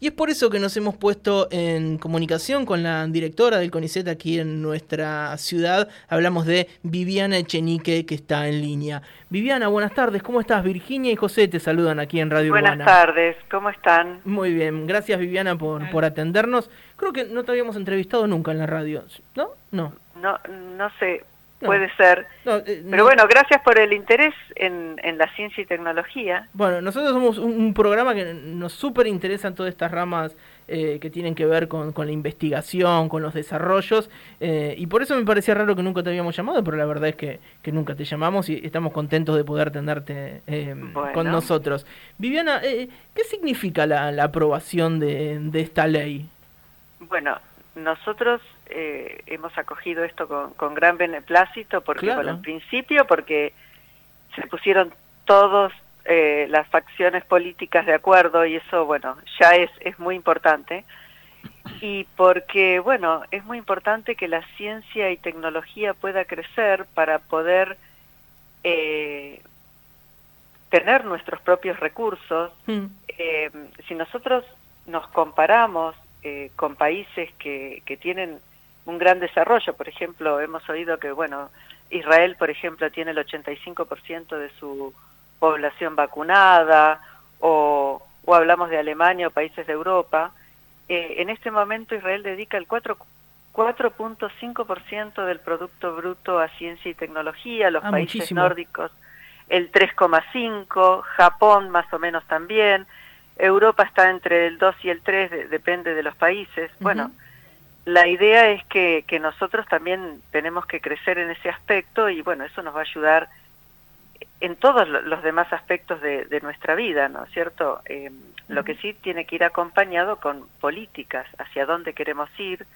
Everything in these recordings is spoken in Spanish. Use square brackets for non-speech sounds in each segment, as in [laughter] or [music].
Y es por eso que nos hemos puesto en comunicación con la directora del CONICET aquí en nuestra ciudad. Hablamos de Viviana Echenique, que está en línea. Viviana, buenas tardes. ¿Cómo estás? Virginia y José te saludan aquí en Radio Buenas tardes. ¿Cómo están? Muy bien. Gracias, Viviana, por, por atendernos. Creo que no te habíamos entrevistado nunca en la radio, ¿no? No. No, no sé puede ser. Eh, Pero bueno, gracias por el interés en, la ciencia y tecnología. Bueno, nosotros somos un, programa que nos súper interesan todas estas ramas eh, que tienen que ver con, la investigación, con los desarrollos, eh, y por eso me parecía raro que nunca te habíamos llamado, pero la verdad es que, nunca te llamamos y estamos contentos de poder tenerte con nosotros. Viviana, ¿qué significa la, aprobación de, de esta ley? Bueno, nosotros eh, hemos acogido esto con, gran beneplácito, porque en principio porque se pusieron todos eh, las facciones políticas de acuerdo y eso, bueno, ya es, es muy importante. Y porque, bueno, es muy importante que la ciencia y tecnología pueda crecer para poder eh, tener nuestros propios recursos. Mm. si nosotros nos comparamos eh, con países que, que tienen un gran desarrollo. Por ejemplo, hemos oído que, bueno, Israel, por ejemplo, tiene el 85% de su población vacunada, o, o, hablamos de Alemania o países de Europa. Eh, en este momento Israel dedica el 4.5% del Producto Bruto a ciencia y tecnología, los ah, países nórdicos el 3,5%, Japón más o menos también, Europa está entre el 2 y el 3, depende de los países. Bueno, la idea es que, que, nosotros también tenemos que crecer en ese aspecto y bueno, eso nos va a ayudar en todos los demás aspectos de, nuestra vida, ¿no es cierto? Eh, lo que sí tiene que ir acompañado con políticas, hacia dónde queremos ir,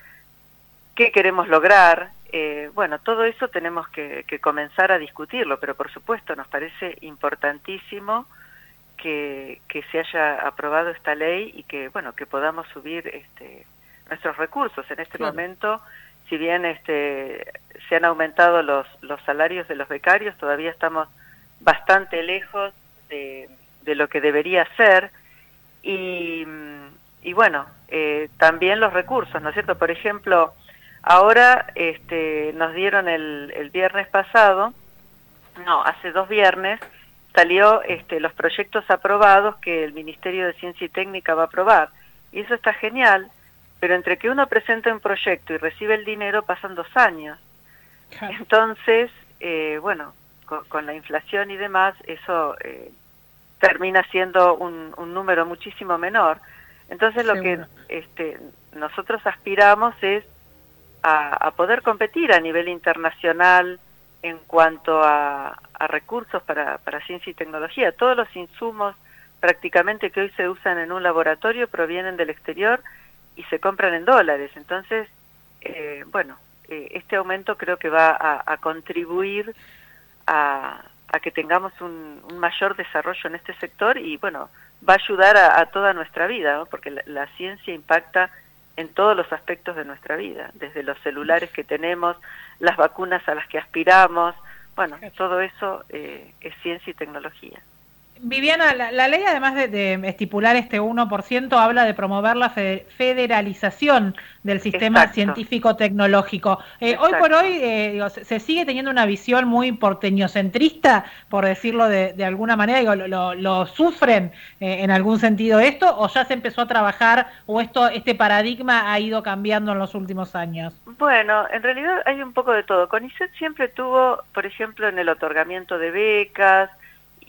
qué queremos lograr. Eh, bueno, todo eso tenemos que, que comenzar a discutirlo, pero por supuesto nos parece importantísimo que, se haya aprobado esta ley y que bueno que podamos subir este, nuestros recursos. En este momento si bien este se han aumentado los los salarios de los becarios todavía estamos bastante lejos de, de lo que debería ser. Y, y bueno eh, también los recursos no es cierto por ejemplo ahora este nos dieron el, el viernes pasado no hace dos viernes salió este, los proyectos aprobados que el Ministerio de Ciencia y Técnica va a aprobar. Y eso está genial, pero entre que uno presenta un proyecto y recibe el dinero pasan dos años. Entonces, eh, bueno, con, la inflación y demás, eso eh, termina siendo un, número muchísimo menor. Entonces, lo que este, nosotros aspiramos es a poder competir a nivel internacional, en cuanto a, recursos para, para ciencia y tecnología. Todos los insumos prácticamente que hoy se usan en un laboratorio provienen del exterior y se compran en dólares. Entonces, eh, bueno, eh, este aumento creo que va a, contribuir a, que tengamos un, mayor desarrollo en este sector y, bueno, va a ayudar a, toda nuestra vida, porque la, ciencia impacta en todos los aspectos de nuestra vida, desde los celulares que tenemos, las vacunas a las que aspiramos, bueno, todo eso eh, es ciencia y tecnología. Viviana, la, ley además de, estipular este 1%, habla de promover la federalización del sistema científico-tecnológico. Eh, hoy por hoy eh, se, sigue teniendo una visión muy porteñocentrista, por decirlo de, alguna manera, digo, lo, sufren eh, en algún sentido esto, o ya se empezó a trabajar, o esto este paradigma ha ido cambiando en los últimos años. Bueno, en realidad hay un poco de todo. CONICET siempre tuvo, por ejemplo, en el otorgamiento de becas,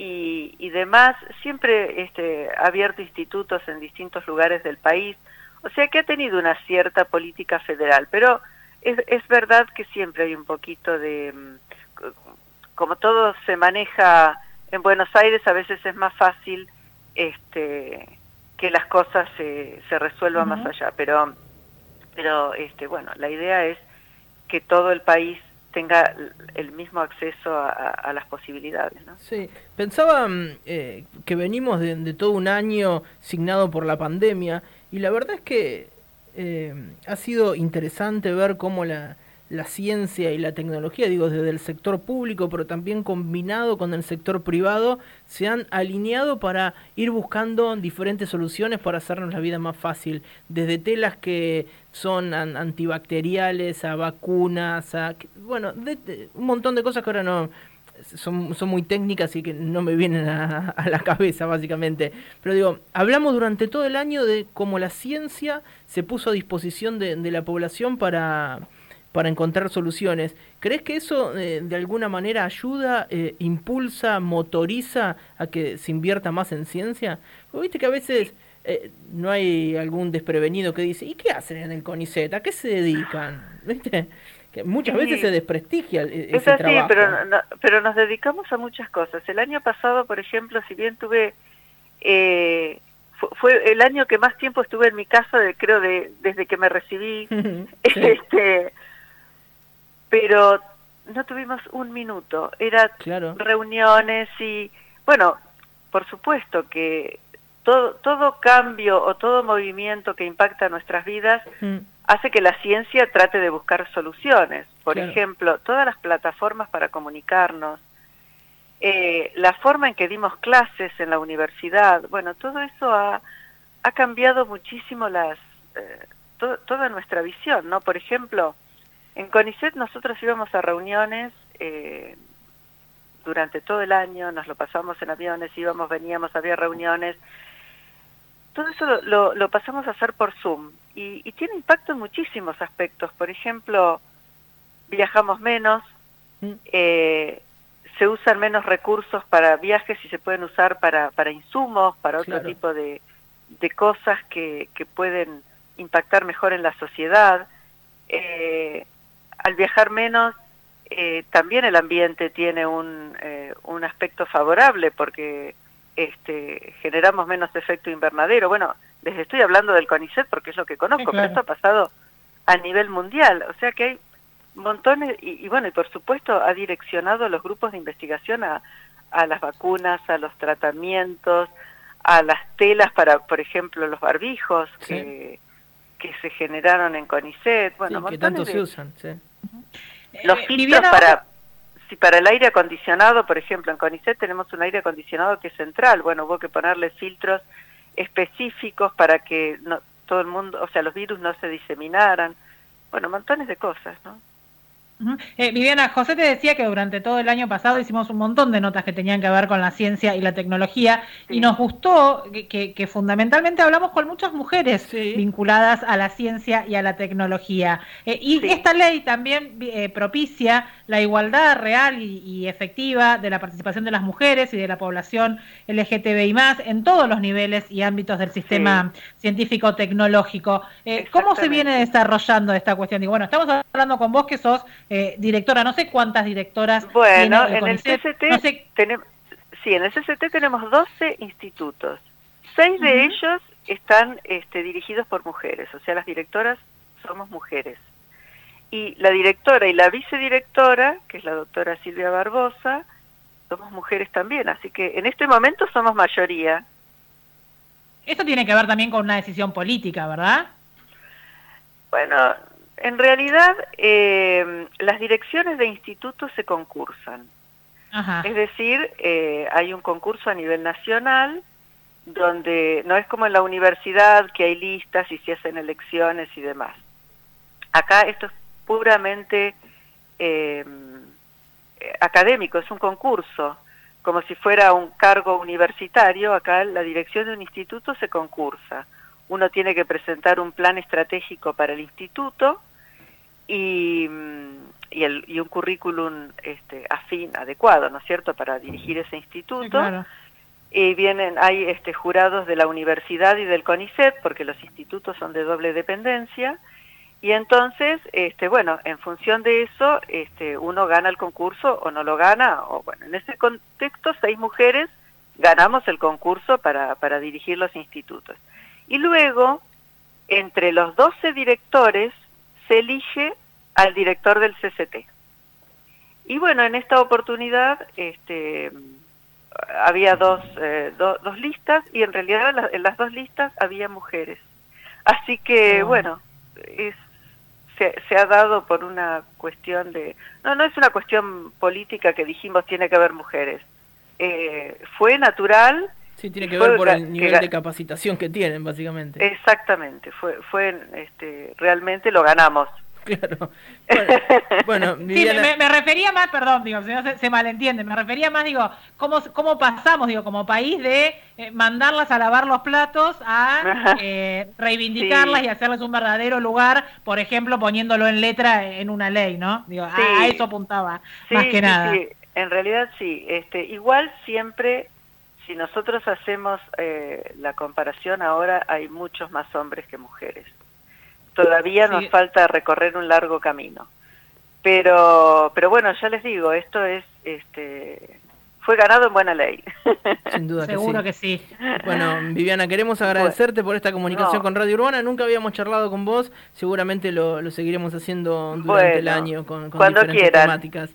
y, demás, siempre este, ha abierto institutos en distintos lugares del país, o sea que ha tenido una cierta política federal, pero es, es verdad que siempre hay un poquito de, mm, como todo se maneja en Buenos Aires, a veces es más fácil este, que las cosas se, se resuelvan más allá, pero, pero este, bueno, la idea es que todo el país tenga el mismo acceso a, las posibilidades. ¿no? Sí, pensaba mm, eh, que venimos de, todo un año signado por la pandemia y la verdad es que eh, ha sido interesante ver cómo la, la ciencia y la tecnología, digo, desde el sector público, pero también combinado con el sector privado, se han alineado para ir buscando diferentes soluciones para hacernos la vida más fácil, desde telas que son antibacteriales a vacunas, a, bueno, un montón de cosas que ahora no, son, son muy técnicas y que no me vienen a, la cabeza, básicamente. Pero digo, hablamos durante todo el año de cómo la ciencia se puso a disposición de la población para para encontrar soluciones. ¿Crees que eso eh, de alguna manera ayuda, eh, impulsa, motoriza a que se invierta más en ciencia? viste que a veces eh, no hay algún desprevenido que dice, ¿y qué hacen en el CONICET? ¿A qué se dedican? [laughs] ¿Viste? Que muchas veces se desprestigia el, es así, Pero, pero nos dedicamos a muchas cosas. El año pasado, por ejemplo, si bien tuve... fue, el año que más tiempo estuve en mi casa, de, creo, de, desde que me recibí. [laughs] este pero no tuvimos un minuto, era reuniones y, bueno, por supuesto que todo, todo cambio o todo movimiento que impacta nuestras vidas mm. hace que la ciencia trate de buscar soluciones. Por ejemplo, todas las plataformas para comunicarnos, eh, la forma en que dimos clases en la universidad, bueno, todo eso ha, ha cambiado muchísimo las, eh, toda nuestra visión, ¿no? Por ejemplo, en CONICET nosotros íbamos a reuniones eh, durante todo el año, nos lo pasamos en aviones, íbamos, veníamos, había reuniones. Todo eso lo, pasamos a hacer por Zoom y, tiene impacto en muchísimos aspectos. Por ejemplo, viajamos menos, mm. eh, se usan menos recursos para viajes y se pueden usar para, para insumos, para otro tipo de, de cosas que, que, pueden impactar mejor en la sociedad. Eh, al viajar menos, eh, también el ambiente tiene un, eh, un aspecto favorable porque este, generamos menos efecto invernadero. Bueno, les estoy hablando del CONICET porque es lo que conozco, pero esto ha pasado a nivel mundial. O sea que hay montones, y, bueno, y por supuesto ha direccionado los grupos de investigación a, a las vacunas, a los tratamientos, a las telas para, por ejemplo, los barbijos que, que se generaron en CONICET. Bueno, que tanto se usan, sí. Los eh, filtros para si para el aire acondicionado, por ejemplo, en CONICET tenemos un aire acondicionado que es central, bueno, hubo que ponerle filtros específicos para que no, todo el mundo, o sea, los virus no se diseminaran, bueno, montones de cosas, ¿no? Eh, Viviana, José te decía que durante todo el año pasado hicimos un montón de notas que tenían que ver con la ciencia y la tecnología y nos gustó que, fundamentalmente hablamos con muchas mujeres vinculadas a la ciencia y a la tecnología. Eh, y esta ley también eh, propicia la igualdad real y, efectiva de la participación de las mujeres y de la población LGTBI más en todos los niveles y ámbitos del sistema científico-tecnológico. ¿Cómo se viene desarrollando esta cuestión? Y bueno, estamos hablando con vos que sos eh, directora, no sé cuántas directoras. Bueno, en el CCT, tenemos, sí, en el CCT tenemos 12 institutos. Seis de ellos están este, dirigidos por mujeres, o sea, las directoras somos mujeres. Y la directora y la vicedirectora, que es la doctora Silvia Barbosa, somos mujeres también, así que en este momento somos mayoría. Esto tiene que ver también con una decisión política, ¿verdad? Bueno, en realidad, eh, las direcciones de institutos se concursan. Es decir, eh, hay un concurso a nivel nacional donde no es como en la universidad que hay listas y se hacen elecciones y demás. Acá esto es puramente eh, académico, es un concurso, como si fuera un cargo universitario, acá la dirección de un instituto se concursa. Uno tiene que presentar un plan estratégico para el instituto, y, y, el, y un currículum este, afín, adecuado, ¿no es cierto?, para dirigir ese instituto. Y vienen, hay este, jurados de la universidad y del CONICET, porque los institutos son de doble dependencia, y entonces, este, bueno, en función de eso, este, uno gana el concurso o no lo gana, o bueno, en ese contexto, seis mujeres ganamos el concurso para, para dirigir los institutos. Y luego, entre los 12 directores, se elige al director del CCT. Y bueno, en esta oportunidad este, había dos, eh, dos listas y en realidad en, las dos listas había mujeres. Así que, ah. bueno, se, ha dado por una cuestión de... No, no es una cuestión política que dijimos tiene que haber mujeres. Eh, fue natural. Sí, tiene que ver por el nivel de capacitación que tienen, básicamente. Exactamente, fue, fue este, realmente lo ganamos. [laughs] Claro. Bueno, [laughs] sí, me, refería más, perdón, digo, si no se, malentiende, me refería más, digo, cómo, cómo pasamos, digo, como país de eh, mandarlas a lavar los platos a eh, reivindicarlas y hacerles un verdadero lugar, por ejemplo, poniéndolo en letra en una ley, ¿no? Digo, a, eso apuntaba, más que nada. Sí, en realidad sí. Este, igual siempre, si nosotros hacemos eh, la comparación ahora, hay muchos más hombres que mujeres todavía nos falta recorrer un largo camino. Pero, pero bueno, ya les digo, esto es, este, fue ganado en buena ley. [laughs] Sin duda Seguro que sí. Bueno, Viviana, queremos agradecerte por esta comunicación con Radio Urbana. Nunca habíamos charlado con vos. Seguramente lo, seguiremos haciendo durante el año con, con cuando diferentes temáticas.